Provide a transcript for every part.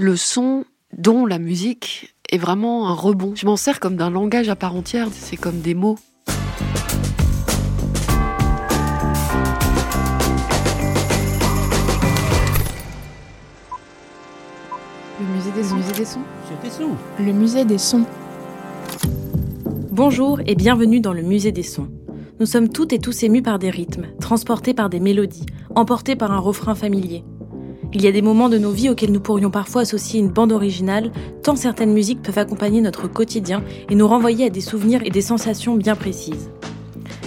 Le son, dont la musique, est vraiment un rebond. Je m'en sers comme d'un langage à part entière, c'est comme des mots. Le musée des sons. musée des sons. Le musée des sons. Bonjour et bienvenue dans le musée des sons. Nous sommes toutes et tous émus par des rythmes, transportés par des mélodies, emportés par un refrain familier. Il y a des moments de nos vies auxquels nous pourrions parfois associer une bande originale, tant certaines musiques peuvent accompagner notre quotidien et nous renvoyer à des souvenirs et des sensations bien précises.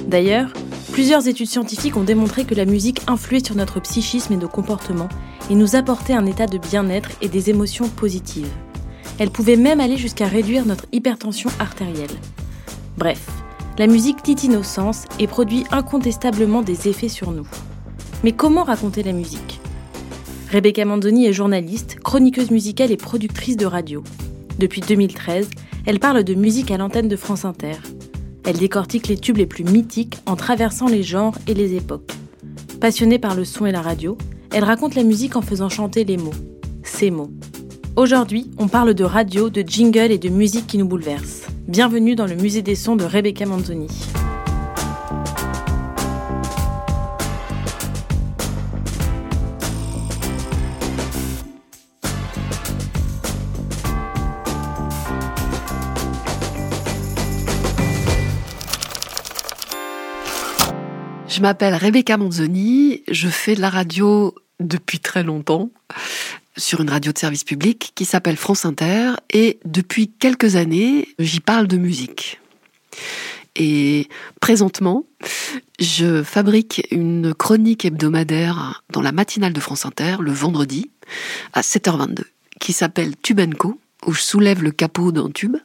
D'ailleurs, plusieurs études scientifiques ont démontré que la musique influait sur notre psychisme et nos comportements et nous apportait un état de bien-être et des émotions positives. Elle pouvait même aller jusqu'à réduire notre hypertension artérielle. Bref, la musique titille nos sens et produit incontestablement des effets sur nous. Mais comment raconter la musique? Rebecca Manzoni est journaliste, chroniqueuse musicale et productrice de radio. Depuis 2013, elle parle de musique à l'antenne de France Inter. Elle décortique les tubes les plus mythiques en traversant les genres et les époques. Passionnée par le son et la radio, elle raconte la musique en faisant chanter les mots. Ces mots. Aujourd'hui, on parle de radio, de jingle et de musique qui nous bouleversent. Bienvenue dans le musée des sons de Rebecca Manzoni. Je m'appelle Rebecca Manzoni, je fais de la radio depuis très longtemps sur une radio de service public qui s'appelle France Inter et depuis quelques années, j'y parle de musique. Et présentement, je fabrique une chronique hebdomadaire dans la matinale de France Inter le vendredi à 7h22 qui s'appelle Tube Co où je soulève le capot d'un tube.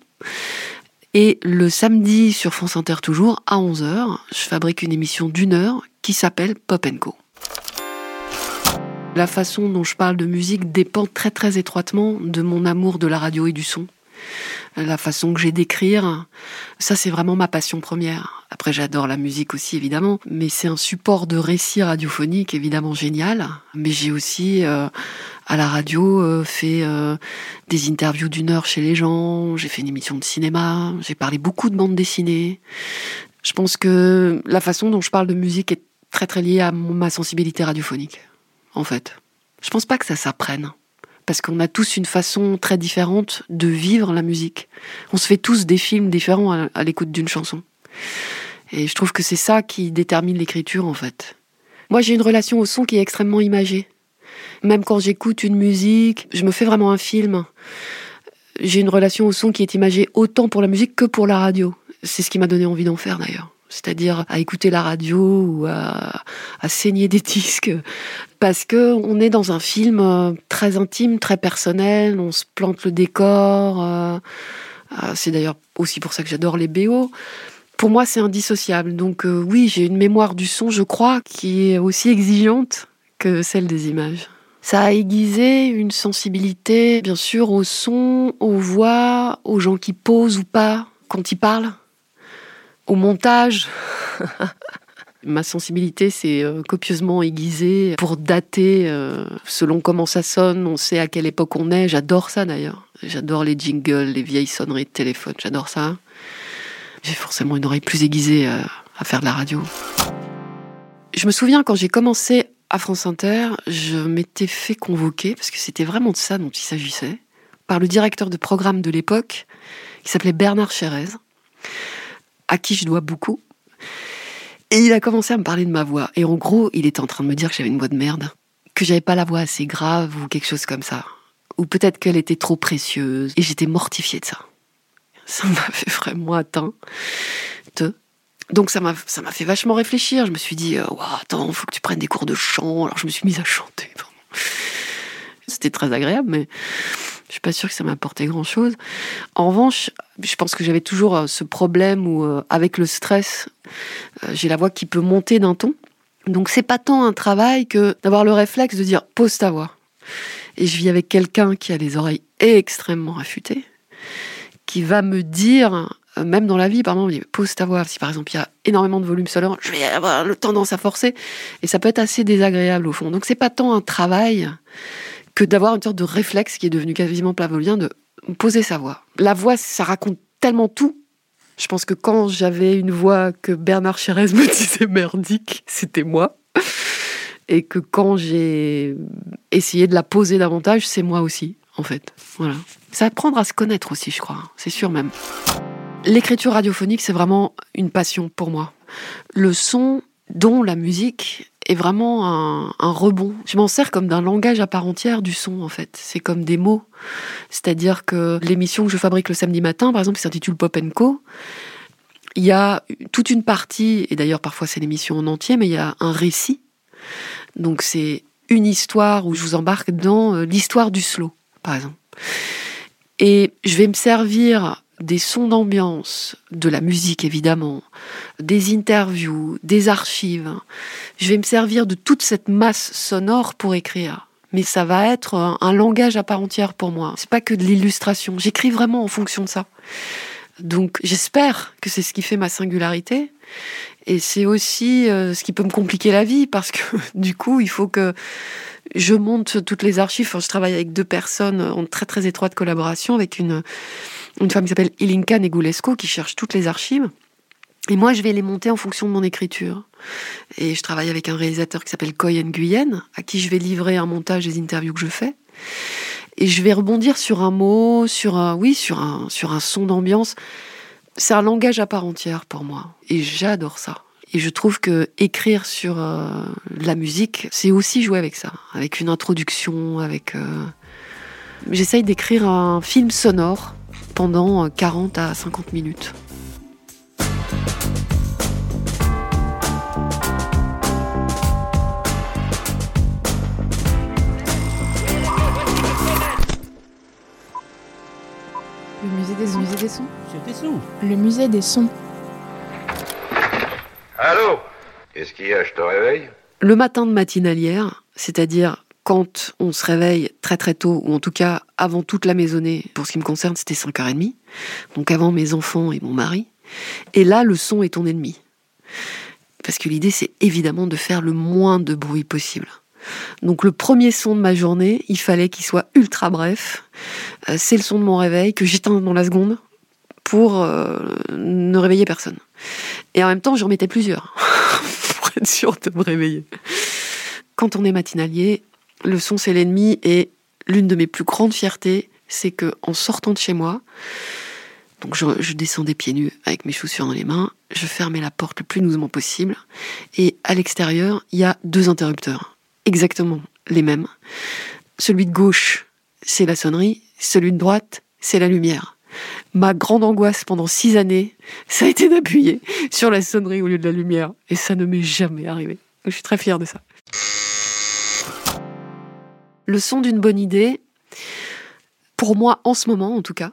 Et le samedi sur France Inter toujours à 11h, je fabrique une émission d'une heure qui s'appelle Pop Co. La façon dont je parle de musique dépend très très étroitement de mon amour de la radio et du son. La façon que j'ai d'écrire, ça c'est vraiment ma passion première. Après j'adore la musique aussi évidemment, mais c'est un support de récit radiophonique évidemment génial. Mais j'ai aussi euh, à la radio euh, fait euh, des interviews d'une heure chez les gens, j'ai fait une émission de cinéma, j'ai parlé beaucoup de bandes dessinées. Je pense que la façon dont je parle de musique est très très liée à ma sensibilité radiophonique en fait. Je pense pas que ça s'apprenne. Parce qu'on a tous une façon très différente de vivre la musique. On se fait tous des films différents à, l'écoute d'une chanson. Et je trouve que c'est ça qui détermine l'écriture, en fait. Moi, j'ai une relation au son qui est extrêmement imagée. Même quand j'écoute une musique, je me fais vraiment un film. J'ai une relation au son qui est imagée autant pour la musique que pour la radio. C'est ce qui m'a donné envie d'en faire, d'ailleurs c'est-à-dire à écouter la radio ou à, à, saigner des disques, parce que on est dans un film euh, très intime, très personnel, on se plante le décor. Euh, euh, c'est d'ailleurs aussi pour ça que j'adore les BO. Pour moi, c'est indissociable. Donc oui, j'ai une mémoire du son, je crois, qui est aussi exigeante que celle des images. Ça a aiguisé une sensibilité, bien sûr, au son, aux voix, aux gens qui posent ou pas quand ils parlent au montage. Ma sensibilité s'est euh, copieusement aiguisée pour dater euh, selon comment ça sonne. On sait à quelle époque on est. J'adore ça d'ailleurs. J'adore les jingles, les vieilles sonneries de téléphone. J'adore ça. J'ai forcément une oreille plus aiguisée euh, à faire de la radio. Je me souviens quand j'ai commencé à France Inter, je m'étais fait convoquer, parce que c'était vraiment de ça dont il s'agissait, par le directeur de programme de l'époque, qui s'appelait Bernard Chérez à qui je dois beaucoup. Et il a commencé à me parler de ma voix. Et en gros, il était en train de me dire que j'avais une voix de merde, que j'avais pas la voix assez grave ou quelque chose comme ça. Ou peut-être qu'elle était trop précieuse. Et j'étais mortifiée de ça. Ça m'a fait vraiment atteint. Donc ça m'a fait vachement réfléchir. Je me suis dit, Ouah, attends, faut que tu prennes des cours de chant. Alors je me suis mise à chanter. C'était très agréable, mais je suis pas sûre que ça m'a apporté grand chose. En revanche, je pense que j'avais toujours euh, ce problème où, euh, avec le stress, j'ai la voix qui peut monter d'un ton. Donc c'est pas tant un travail que d'avoir le réflexe de dire pose ta voix. Et je vis avec quelqu'un qui a les oreilles extrêmement affûtées, qui va me dire, euh, même dans la vie, pardon, pose ta voix. Si par exemple il y a énormément de volume sonore, je vais avoir tendance à forcer. Et ça peut être assez désagréable au fond. Donc c'est pas tant un travail que d'avoir une sorte de réflexe qui est devenu quasiment plavolien de poser sa voix. La voix, ça raconte tellement tout je pense que quand j'avais une voix que Bernard Chérez me disait merdique, c'était moi. Et que quand j'ai essayé de la poser davantage, c'est moi aussi, en fait. Voilà. Ça apprendre à se connaître aussi, je crois. C'est sûr même. L'écriture radiophonique, c'est vraiment une passion pour moi. Le son, dont la musique, est vraiment un, rebond. Je m'en sers comme d'un langage à part entière du son, en fait. C'est comme des mots. C'est-à-dire que l'émission que je fabrique le samedi matin, par exemple, qui s'intitule Pop Co, il y a toute une partie, et d'ailleurs parfois c'est l'émission en entier, mais il y a un récit. Donc c'est une histoire où je vous embarque dans euh, l'histoire du slow, par exemple. Et je vais me servir des sons d'ambiance, de la musique évidemment, des interviews, des archives. Je vais me servir de toute cette masse sonore pour écrire. Mais ça va être un, langage à part entière pour moi. C'est pas que de l'illustration. J'écris vraiment en fonction de ça. Donc j'espère que c'est ce qui fait ma singularité. Et c'est aussi euh, ce qui peut me compliquer la vie parce que du coup, il faut que je monte toutes les archives. je travaille avec deux personnes en très très étroite collaboration avec une une femme qui s'appelle Ilinka Negulesco qui cherche toutes les archives. Et moi, je vais les monter en fonction de mon écriture. Et je travaille avec un réalisateur qui s'appelle Koy Nguyen, à qui je vais livrer un montage des interviews que je fais. Et je vais rebondir sur un mot, sur un, oui, sur un, sur un son d'ambiance. C'est un langage à part entière pour moi. Et j'adore ça. Et je trouve que écrire sur euh, la musique, c'est aussi jouer avec ça, avec une introduction, avec. Euh, j'essaye d'écrire un film sonore pendant 40 à 50 minutes. Le musée des sons. Le musée des sons. des sons. Le musée des sons. Allô? Qu'est-ce qu'il y a? Je te réveille? Le matin de matinalière, c'est-à-dire quand on se réveille très très tôt, ou en tout cas avant toute la maisonnée, pour ce qui me concerne, c'était 5h30, donc avant mes enfants et mon mari. Et là, le son est ton ennemi. Parce que l'idée, c'est évidemment de faire le moins de bruit possible. Donc le premier son de ma journée, il fallait qu'il soit ultra bref. Euh, c'est le son de mon réveil que j'éteins dans la seconde pour euh, ne réveiller personne. Et en même temps, j'en mettais plusieurs pour être sûr de me réveiller. Quand on est matinalier, le son c'est l'ennemi et l'une de mes plus grandes fiertés, c'est que en sortant de chez moi, donc je, descendais pieds nus avec mes chaussures dans les mains, je fermais la porte le plus doucement possible et à l'extérieur, il y a deux interrupteurs, exactement les mêmes. Celui de gauche, c'est la sonnerie, celui de droite, c'est la lumière. Ma grande angoisse pendant six années, ça a été d'appuyer sur la sonnerie au lieu de la lumière. Et ça ne m'est jamais arrivé. Je suis très fière de ça. Le son d'une bonne idée, pour moi en ce moment en tout cas,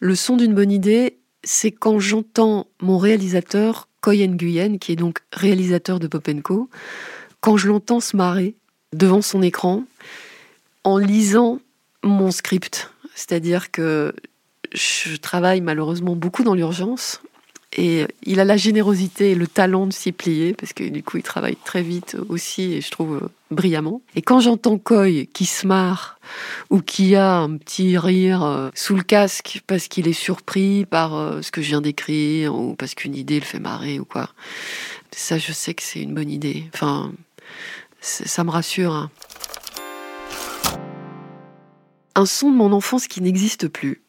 le son d'une bonne idée, c'est quand j'entends mon réalisateur, Koy Nguyen, qui est donc réalisateur de Popenko, quand je l'entends se marrer devant son écran en lisant mon script. C'est-à-dire que je travaille malheureusement beaucoup dans l'urgence et il a la générosité et le talent de s'y plier, parce que du coup, il travaille très vite aussi, et je trouve euh, brillamment. Et quand j'entends Coy qui se marre, ou qui a un petit rire euh, sous le casque parce qu'il est surpris par euh, ce que je viens d'écrire, ou parce qu'une idée le fait marrer, ou quoi, ça, je sais que c'est une bonne idée. Enfin, ça me rassure. Hein. Un son de mon enfance qui n'existe plus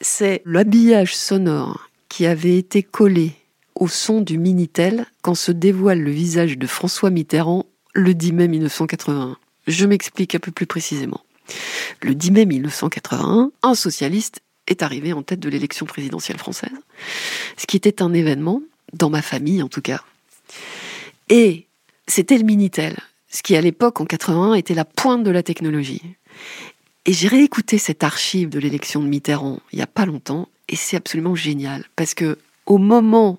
c'est l'habillage sonore qui avait été collé au son du Minitel quand se dévoile le visage de François Mitterrand le 10 mai 1981. Je m'explique un peu plus précisément. Le 10 mai 1981, un socialiste est arrivé en tête de l'élection présidentielle française, ce qui était un événement, dans ma famille en tout cas. Et c'était le Minitel, ce qui à l'époque, en 81, était la pointe de la technologie. Et j'ai réécouté cette archive de l'élection de Mitterrand il n'y a pas longtemps, et c'est absolument génial, parce que au moment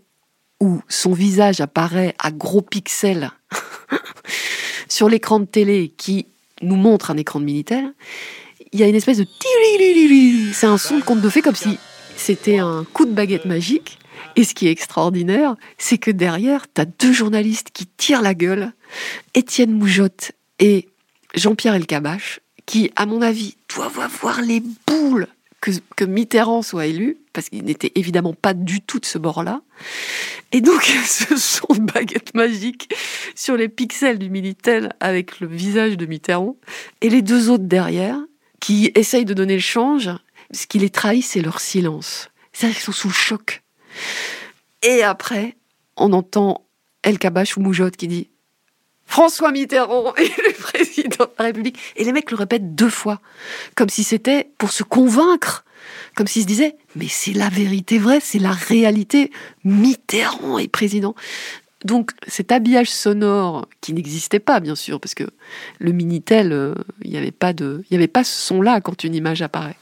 où son visage apparaît à gros pixels sur l'écran de télé qui nous montre un écran de Minitel, il y a une espèce de c'est un son de conte de fées comme si c'était un coup de baguette magique. Et ce qui est extraordinaire, c'est que derrière, tu as deux journalistes qui tirent la gueule, Étienne Moujotte et Jean-Pierre Elkabach, qui, à mon avis, doivent avoir les boules que, que Mitterrand soit élu, parce qu'il n'était évidemment pas du tout de ce bord-là. Et donc, ce son de baguette magique sur les pixels du Minitel avec le visage de Mitterrand, et les deux autres derrière, qui essayent de donner le change, ce qui les trahit, c'est leur silence. C'est-à-dire qu'ils sont sous le choc. Et après, on entend El Kabach ou Moujotte qui dit François Mitterrand est le président de la République. Et les mecs le répètent deux fois, comme si c'était pour se convaincre, comme s'ils se disaient Mais c'est la vérité vraie, c'est la réalité. Mitterrand est président. Donc cet habillage sonore qui n'existait pas bien sûr parce que le minitel euh, il n'y avait pas de y avait pas ce son là quand une image apparaît.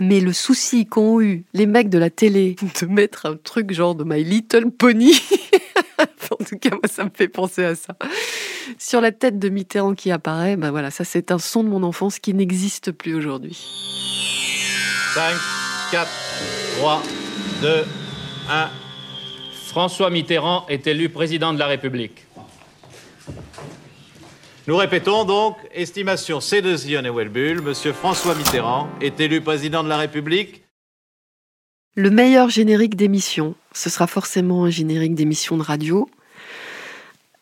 Mais le souci qu'ont eu les mecs de la télé de mettre un truc genre de My Little Pony, tout cas moi ça me fait penser à ça, sur la tête de Mitterrand qui apparaît, ben voilà, ça c'est un son de mon enfance qui n'existe plus aujourd'hui. 5, 4, 3, 2, 1. François Mitterrand est élu président de la République. Nous répétons donc, estimation C de Zion et Welbull, Monsieur François Mitterrand est élu président de la République. Le meilleur générique d'émission, ce sera forcément un générique d'émission de radio.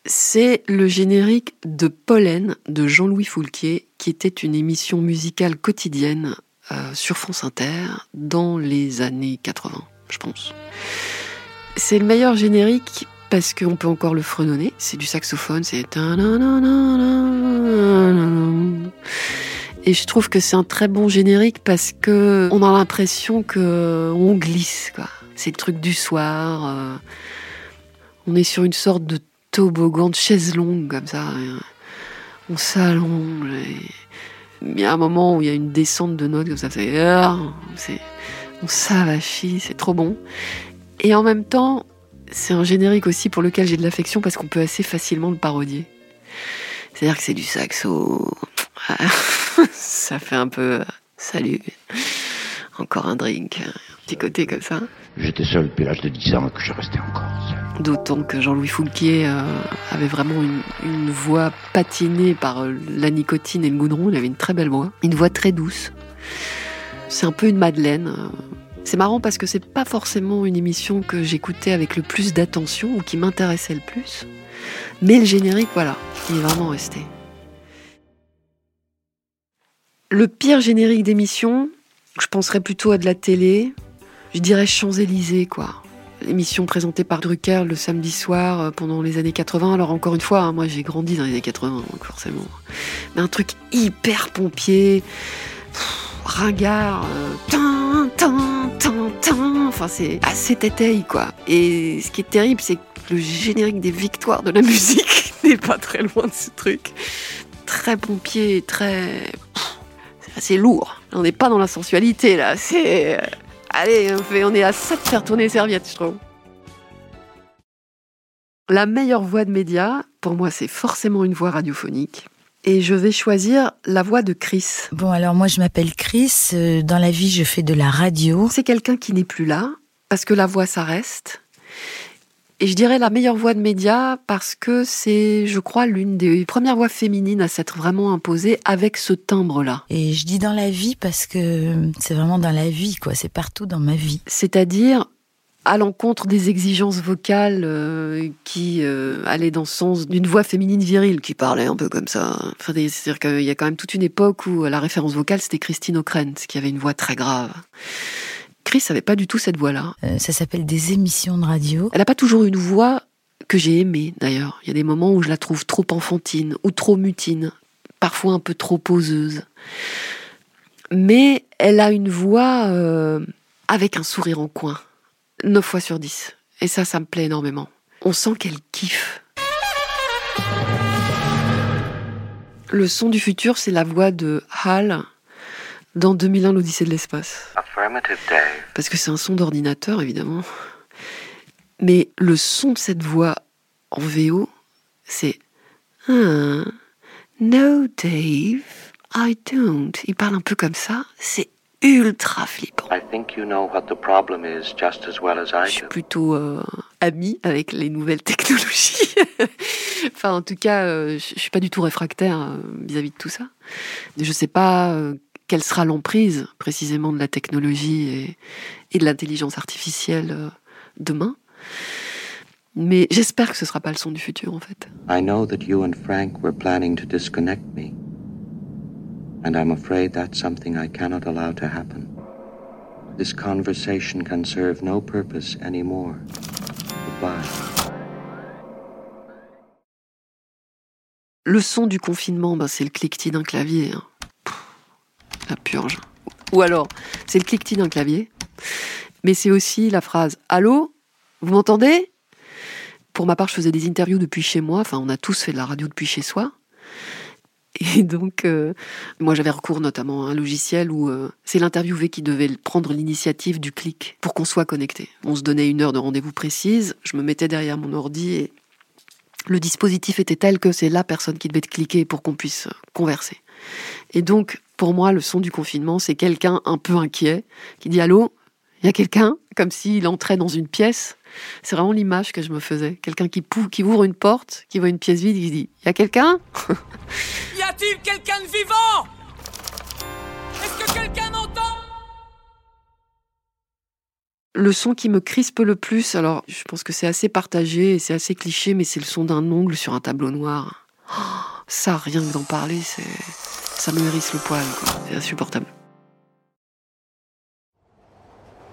C'est le générique de Pollen de Jean-Louis Foulquier, qui était une émission musicale quotidienne euh, sur France Inter dans les années 80, je pense. C'est le meilleur générique parce qu'on peut encore le fredonner. C'est du saxophone, c'est. Et je trouve que c'est un très bon générique parce que on a l'impression que on glisse. C'est le truc du soir. Euh, on est sur une sorte de toboggan de chaise longue comme ça. On s'allonge. Il y a un moment où il y a une descente de notes comme ça. C'est, on s'avachit, c'est trop bon. Et en même temps, c'est un générique aussi pour lequel j'ai de l'affection parce qu'on peut assez facilement le parodier. C'est-à-dire que c'est du saxo. ça fait un peu salut. Encore un drink, un petit côté comme ça. J'étais seul depuis l'âge de 10 ans que je restais encore seul. D'autant que Jean-Louis Foulquier euh, avait vraiment une, une, voix patinée par euh, la nicotine et le goudron. Il avait une très belle voix, une voix très douce. C'est un peu une Madeleine. Euh, c'est marrant parce que c'est pas forcément une émission que j'écoutais avec le plus d'attention ou qui m'intéressait le plus. Mais le générique, voilà, il est vraiment resté. Le pire générique d'émission, je penserais plutôt à de la télé. Je dirais Champs-Élysées, quoi. L'émission présentée par Drucker le samedi soir euh, pendant les années 80. Alors encore une fois, hein, moi j'ai grandi dans les années 80, donc forcément. Mais un truc hyper pompier ringard, euh, enfin c'est assez tétaille quoi. Et ce qui est terrible, c'est que le générique des victoires de la musique n'est pas très loin de ce truc. Très pompier, très. C'est assez lourd. On n'est pas dans la sensualité là, c'est. Allez, on, fait, on est à ça de faire tourner les serviettes, je trouve. La meilleure voix de média, pour moi, c'est forcément une voix radiophonique et je vais choisir la voix de Chris. Bon, alors moi je m'appelle Chris, euh, dans la vie je fais de la radio. C'est quelqu'un qui n'est plus là, parce que la voix ça reste. Et je dirais la meilleure voix de média parce que c'est, je crois, l'une des premières voix féminines à s'être vraiment imposée avec ce timbre-là. Et je dis dans la vie parce que c'est vraiment dans la vie, quoi. C'est partout dans ma vie. C'est-à-dire à l'encontre des exigences vocales euh, qui euh, allaient dans le sens d'une voix féminine virile qui parlait un peu comme ça. Enfin, c'est-à-dire qu'il y a quand même toute une époque où la référence vocale c'était Christine O'Krent qui avait une voix très grave. Chris n'avait pas du tout cette voix-là. Euh, ça s'appelle des émissions de radio. Elle n'a pas toujours une voix que j'ai aimée d'ailleurs. Il y a des moments où je la trouve trop enfantine ou trop mutine, parfois un peu trop poseuse. Mais elle a une voix euh, avec un sourire en coin. 9 fois sur 10. Et ça, ça me plaît énormément. On sent qu'elle kiffe. Le son du futur, c'est la voix de Hal dans 2001 l'Odyssée de l'espace. Parce que c'est un son d'ordinateur, évidemment. Mais le son de cette voix en VO, c'est ah, No, Dave, I don't. Il parle un peu comme ça. C'est ultra flippant. Je suis plutôt euh, amie avec les nouvelles technologies. enfin, en tout cas, euh, je, suis pas du tout réfractaire euh, vis-à-vis de tout ça. Je sais pas euh, quelle sera l'emprise précisément de la technologie et, et de l'intelligence artificielle euh, demain. Mais j'espère que ce sera pas le son du futur en fait. I know that you and Frank were planning to disconnect me. And I'm afraid that's something I cannot allow to happen. This conversation can serve no purpose anymore. Goodbye. Le son du confinement, ben, c'est le cliquetis d'un clavier. hein. La purge. Ou alors, c'est le cliquetis d'un clavier, mais c'est aussi la phrase Allô Vous m'entendez? Pour ma part, je faisais des interviews depuis chez moi. Enfin, on a tous fait de la radio depuis chez soi. Et donc, euh, moi, j'avais recours notamment à un logiciel où euh, c'est l'interviewé qui devait prendre l'initiative du clic pour qu'on soit connecté. On se donnait une heure de rendez-vous précise, je me mettais derrière mon ordi et le dispositif était tel que c'est la personne qui devait cliquer pour qu'on puisse converser. Et donc, pour moi, le son du confinement, c'est quelqu'un un peu inquiet qui dit Allô Il y a quelqu'un? Comme s'il entrait dans une pièce. C'est vraiment l'image que je me faisais. Quelqu'un qui, qui ouvre une porte, qui voit une pièce vide, qui dit Il y a quelqu'un? Y a-t-il quelqu'un de vivant? Est-ce que quelqu'un m'entend? Le son qui me crispe le plus, alors je pense que c'est assez partagé et c'est assez cliché, mais c'est le son d'un ongle sur un tableau noir. Oh, ça, rien que d'en parler, c'est ça me hérisse le poil. C'est insupportable.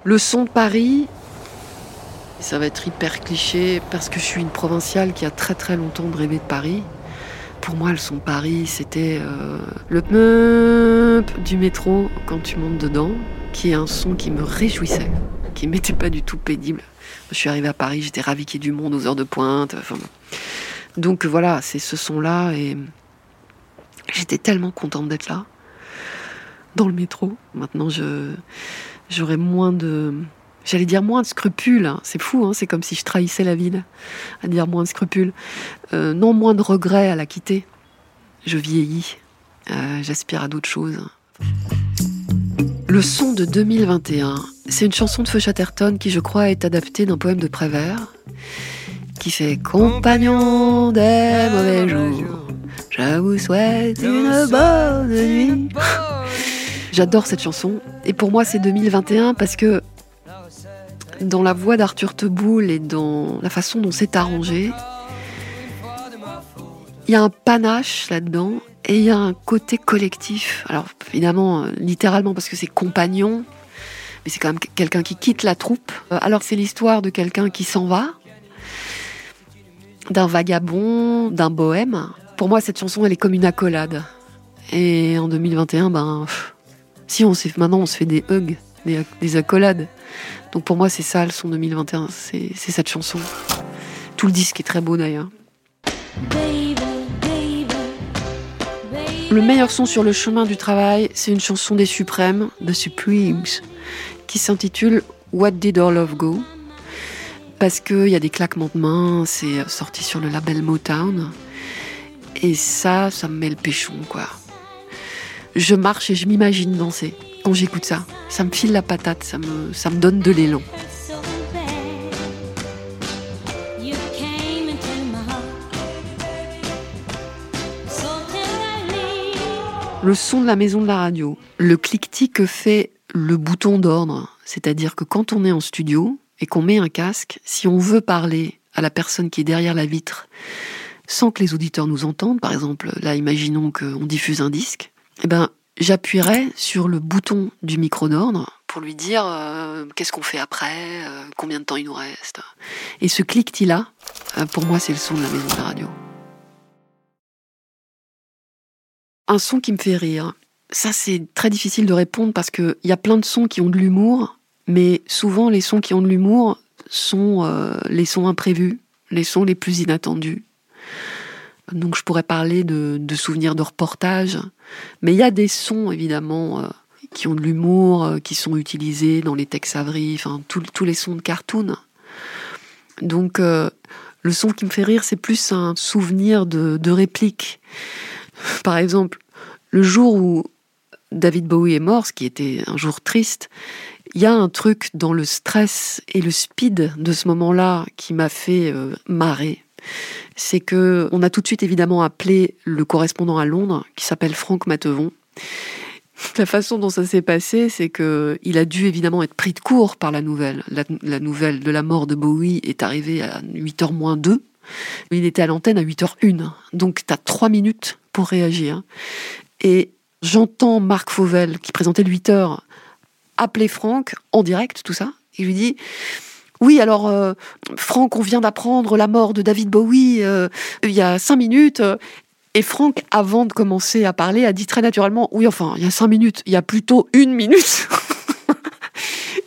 Le son de Paris, ça va être hyper cliché parce que je suis une provinciale qui a très très longtemps rêvé de Paris. Pour moi, le son de Paris, c'était euh, le peup du métro quand tu montes dedans, qui est un son qui me réjouissait, qui m'était pas du tout pénible. Je suis arrivée à Paris, j'étais ravie du monde aux heures de pointe. Donc voilà, c'est ce son-là et j'étais tellement contente d'être là, dans le métro. Maintenant, je j'aurais moins de J'allais dire moins de scrupules, hein. c'est fou, hein. c'est comme si je trahissais la ville, à dire moins de scrupules. Euh, non, moins de regrets à la quitter. Je vieillis, Euh, j'aspire à d'autres choses. Le son de 2021, c'est une chanson de Feu Chatterton qui, je crois, est adaptée d'un poème de Prévert, qui fait Compagnon des mauvais jours, je vous souhaite une bonne nuit. J'adore cette chanson, et pour moi, c'est 2021 parce que dans la voix d'Arthur Teboul et dans la façon dont c'est arrangé, il y a un panache là-dedans et il y a un côté collectif. Alors évidemment, euh, littéralement parce que c'est compagnon, mais c'est quand même quelqu'un qui quitte la troupe. Euh, Alors c'est l'histoire de quelqu'un qui s'en va, d'un vagabond, d'un bohème. Pour moi, cette chanson, elle est comme une accolade. Et en 2021, ben, si on s'est, maintenant on se fait des hugs, des, des accolades. Donc pour moi, c'est ça le son 2021, c'est c'est cette chanson. Tout le disque est très beau d'ailleurs. Le meilleur son sur le chemin du travail, c'est une chanson des Suprêmes, The Supremes, qui s'intitule What Did Our Love Go? Parce qu'il y a des claquements de mains, c'est sorti sur le label Motown. Et ça, ça me met le péchon, quoi. Je marche et je m'imagine danser quand j'écoute ça. Ça me file la patate, ça me, ça me donne de l'élan. Le son de la maison de la radio, le cliquetis que fait le bouton d'ordre, c'est-à-dire que quand on est en studio et qu'on met un casque, si on veut parler à la personne qui est derrière la vitre sans que les auditeurs nous entendent, par exemple, là imaginons qu'on diffuse un disque, eh ben j'appuierai sur le bouton du micro d'ordre pour lui dire euh, qu'est-ce qu'on fait après, euh, combien de temps il nous reste. Et ce cliquetis-là, euh, pour moi, c'est le son de la maison de la radio. Un son qui me fait rire, Ça, c'est très difficile de répondre parce qu'il y a plein de sons qui ont de l'humour, mais souvent les sons qui ont de l'humour sont les sons imprévus, les sons les plus inattendus. Donc je pourrais parler de, souvenirs de reportage, mais il y a des sons évidemment euh, qui ont de l'humour, euh, qui sont utilisés dans les Tex Avery, enfin tous les sons de cartoon. Donc le son qui me fait rire, c'est plus un souvenir de, de réplique. Par exemple, le jour où David Bowie est mort, ce qui était un jour triste, il y a un truc dans le stress et le speed de ce moment-là qui m'a fait euh, marrer. C'est que on a tout de suite évidemment appelé le correspondant à Londres, qui s'appelle Franck Matevon. La façon dont ça s'est passé, c'est que il a dû évidemment être pris de court par la nouvelle. La, nouvelle de la mort de Bowie est arrivée à 8h moins 2. Il était à l'antenne à 8h01. Donc tu as 3 minutes pour réagir. Et j'entends Marc Fauvel, qui présentait le 8h, appeler Franck en direct, tout ça. Il lui dit oui, alors euh, Franck, on vient d'apprendre la mort de David Bowie euh, il y a cinq minutes. Et Franck, avant de commencer à parler, a dit très naturellement Oui, enfin, il y a cinq minutes, il y a plutôt une minute.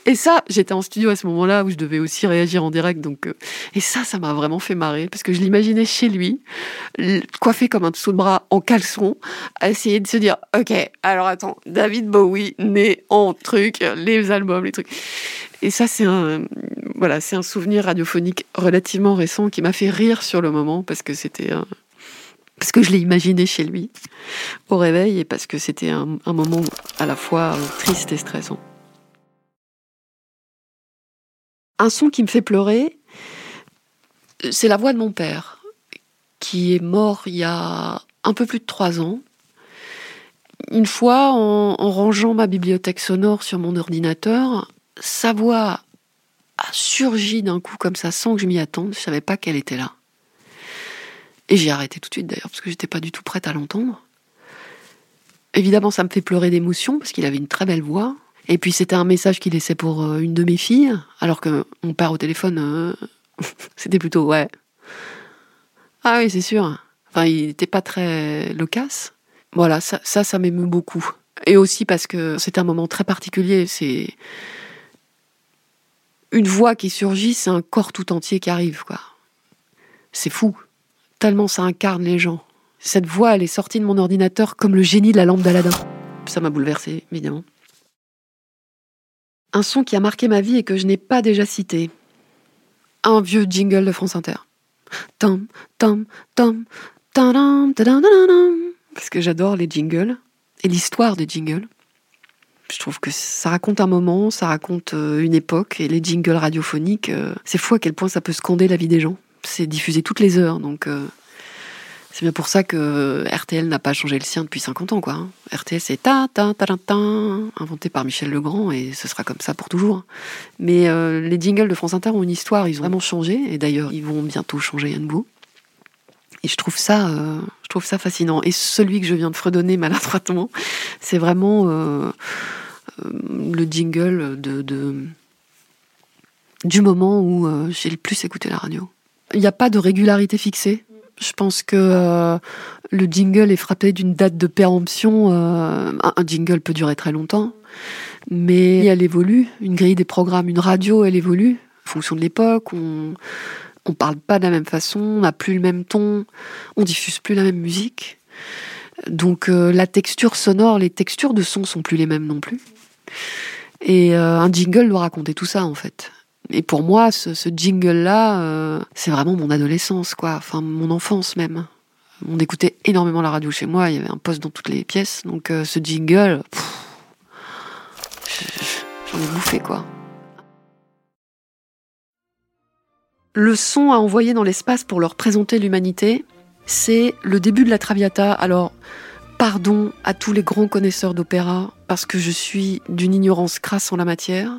Et ça, j'étais en studio à ce moment-là où je devais aussi réagir en direct. Donc, euh, et ça, ça m'a vraiment fait marrer parce que je l'imaginais chez lui, coiffé comme un dessous de bras en caleçon, à essayer de se dire Ok, alors attends, David Bowie né en truc, les albums, les trucs. Et ça, c'est un, voilà, c'est un souvenir radiophonique relativement récent qui m'a fait rire sur le moment parce que c'était parce que je l'ai imaginé chez lui au réveil et parce que c'était un, moment à la fois triste et stressant. Un son qui me fait pleurer, c'est la voix de mon père, qui est mort il y a un peu plus de trois ans. Une fois, en, rangeant ma bibliothèque sonore sur mon ordinateur, sa voix a surgi d'un coup comme ça, sans que je m'y attende. Je savais pas qu'elle était là. Et j'ai arrêté tout de suite d'ailleurs, parce que j'étais pas du tout prête à l'entendre. Évidemment, ça me fait pleurer d'émotion, parce qu'il avait une très belle voix. Et puis c'était un message qu'il laissait pour euh, une de mes filles, alors que mon père au téléphone, euh, c'était plutôt ouais. Ah oui, c'est sûr. Enfin, il n'était pas très loquace. Voilà, ça, ça, m'émeut beaucoup. Et aussi parce que c'est un moment très particulier. C'est une voix qui surgit, c'est un corps tout entier qui arrive, quoi. C'est fou. Tellement ça incarne les gens. Cette voix, elle est sortie de mon ordinateur comme le génie de la lampe d'Aladin. Ça m'a bouleversé, évidemment un son qui a marqué ma vie et que je n'ai pas déjà cité. Un vieux jingle de France Inter. Parce que j'adore les jingles et l'histoire des jingles. Je trouve que ça raconte un moment, ça raconte euh, une époque et les jingles radiophoniques, euh, c'est fou à quel point ça peut scander la vie des gens. C'est diffusé toutes les heures, donc euh, c'est bien pour ça que RTL n'a pas changé le sien depuis 50 ans, quoi. Hein. RTL, c'est ta ta ta ta inventé par Michel Legrand, et ce sera comme ça pour toujours. Mais euh, les jingles de France Inter ont une histoire, ils ont vraiment changé, et d'ailleurs, ils vont bientôt changer à nouveau. Et je trouve ça, euh, je trouve ça fascinant. Et celui que je viens de fredonner maladroitement, c'est vraiment euh, le jingle du moment où j'ai le plus écouté la radio. Il n'y a pas de régularité fixée. Je pense que euh, le jingle est frappé d'une date de péremption. Euh, un jingle peut durer très longtemps, mais elle évolue. Une grille des programmes, une radio, elle évolue en fonction de l'époque. On on parle pas de la même façon, on n'a plus le même ton, on diffuse plus la même musique. Donc euh, la texture sonore, les textures de son sont plus les mêmes non plus. Et un jingle doit raconter tout ça en fait. Et pour moi, ce, jingle-là, euh, c'est vraiment mon adolescence, quoi. Enfin, mon enfance même. On écoutait énormément la radio chez moi. Il y avait un poste dans toutes les pièces. Donc, euh, ce jingle, j'en ai bouffé, quoi. Le son à envoyer dans l'espace pour leur présenter l'humanité, c'est le début de la Traviata. Alors, pardon à tous les grands connaisseurs d'opéra, parce que je suis d'une ignorance crasse en la matière.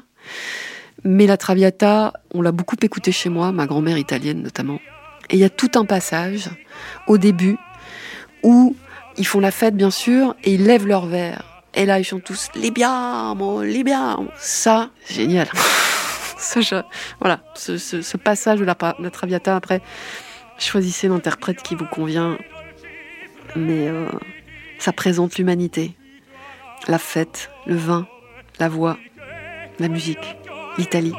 Mais la Traviata, on l'a beaucoup écouté chez moi, ma grand-mère italienne notamment. Et il y a tout un passage au début où ils font la fête bien sûr et ils lèvent leur verre. Et là ils chantent tous Libiamo, Libiamo. Ça, génial. Ça, voilà, ce, passage de la, Traviata. Après, choisissez l'interprète qui vous convient, mais euh, ça présente l'humanité. la fête, le vin, la voix, la musique, l'Italie.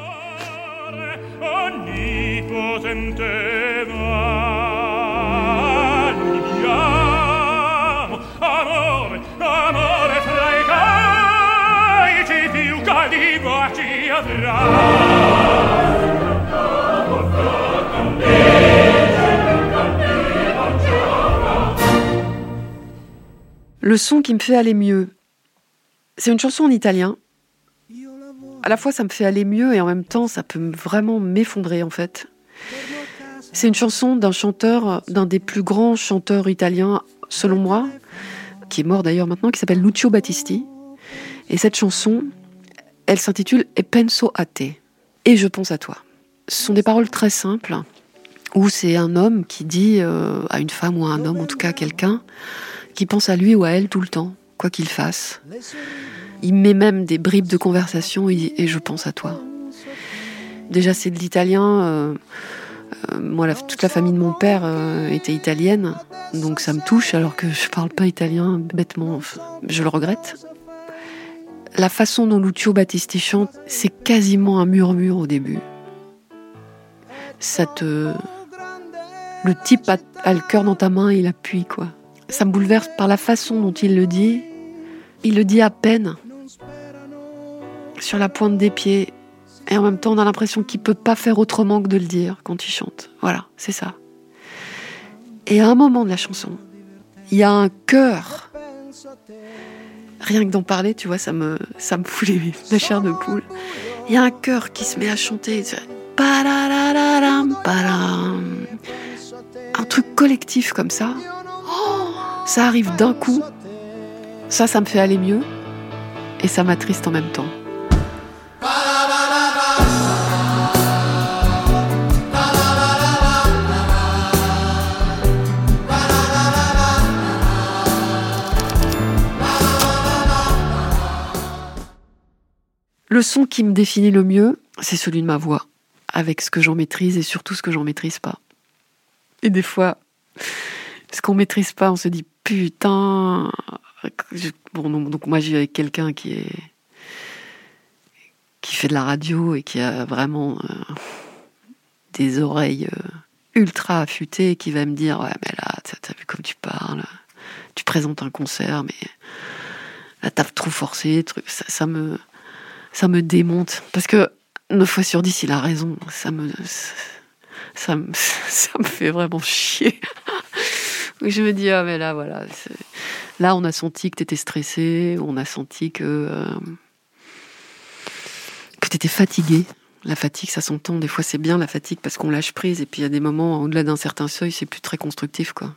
Le son qui me fait aller mieux, c'est une chanson en italien. À la fois, ça me fait aller mieux et en même temps, ça peut vraiment m'effondrer en fait. C'est une chanson d'un chanteur, d'un des plus grands chanteurs italiens, selon moi, qui est mort d'ailleurs maintenant, qui s'appelle Lucio Battisti. Et cette chanson, elle s'intitule E penso a te. Et je pense à toi. Ce sont des paroles très simples, où c'est un homme qui dit euh, à une femme ou à un homme, en tout cas à quelqu'un, qui pense à lui ou à elle tout le temps, quoi qu'il fasse. Il met même des bribes de conversation et, je pense à toi. Déjà, c'est de l'italien. Euh, euh, moi, toute la famille de mon père était italienne, donc ça me touche alors que je parle pas italien bêtement. Je le regrette. La façon dont Lucio Battisti chante, c'est quasiment un murmure au début. Ça te. Le type a, le cœur dans ta main, il appuie, quoi. Ça me bouleverse par la façon dont il le dit. Il le dit à peine, sur la pointe des pieds. Et en même temps, on a l'impression qu'il peut pas faire autrement que de le dire quand il chante. Voilà, c'est ça. Et à un moment de la chanson, il y a un cœur rien que d'en parler, tu vois, ça me, ça me fout la chair de poule. Il y a un cœur qui se met à chanter. Un truc collectif comme ça. Oh, ça arrive d'un coup. Ça, ça me fait aller mieux. Et ça m'attriste en même temps. Le son qui me définit le mieux, c'est celui de ma voix, avec ce que j'en maîtrise et surtout ce que j'en maîtrise pas. Et des fois, ce qu'on maîtrise pas, on se dit putain. Bon, donc moi j'ai avec quelqu'un qui qui fait de la radio et qui a vraiment euh, des oreilles euh, ultra affûtées qui va me dire ouais mais là t'as vu comme tu parles, tu présentes un concert mais là t'as trop forcé, ça, ça me ça me démonte. Parce que 9 fois sur 10, il a raison. Ça me, ça me, ça me fait vraiment chier. je me dis, ah, mais là, voilà. Là, on a senti que tu étais stressé, on a senti que, euh, que tu étais fatigué. La fatigue, ça s'entend. Des fois, c'est bien la fatigue parce qu'on lâche prise. Et puis, il y a des moments, au-delà d'un certain seuil, c'est plus très constructif, quoi.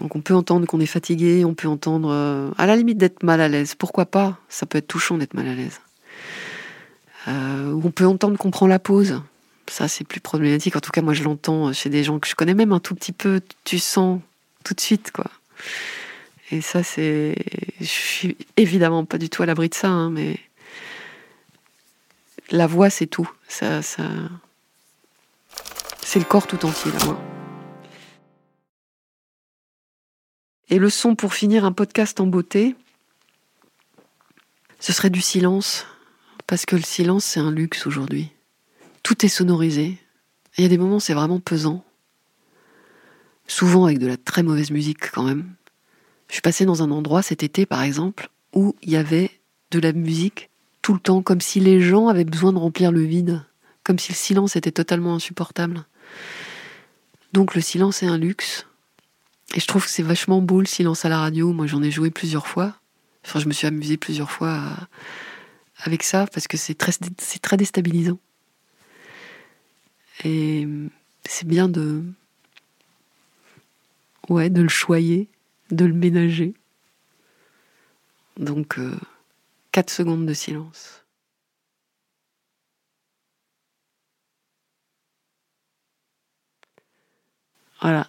Donc on peut entendre qu'on est fatigué, on peut entendre, euh, à la limite d'être mal à l'aise. Pourquoi pas? Ça peut être touchant d'être mal à l'aise. Euh, on peut entendre qu'on prend la pause. Ça, c'est plus problématique. En tout cas, moi, je l'entends chez des gens que je connais même un tout petit peu. Tu sens tout de suite, quoi. Et ça, c'est. Je suis évidemment pas du tout à l'abri de ça, hein, mais. La voix, c'est tout. C'est le corps tout entier, la voix. Et le son pour finir un podcast en beauté, ce serait du silence parce que le silence, c'est un luxe aujourd'hui. Tout est sonorisé. Il y a des moments, c'est vraiment pesant. Souvent avec de la très mauvaise musique quand même. Je suis passée dans un endroit cet été, par exemple, où il y avait de la musique tout le temps, comme si les gens avaient besoin de remplir le vide, comme si le silence était totalement insupportable. Donc le silence est un luxe. Et je trouve que c'est vachement beau le silence à la radio. Moi j'en ai joué plusieurs fois. Enfin, je me suis amusée plusieurs fois à, avec ça parce que c'est très, très déstabilisant. Et c'est bien de, ouais, de le choyer, de le ménager. Donc, euh, 4 secondes de silence. Voilà.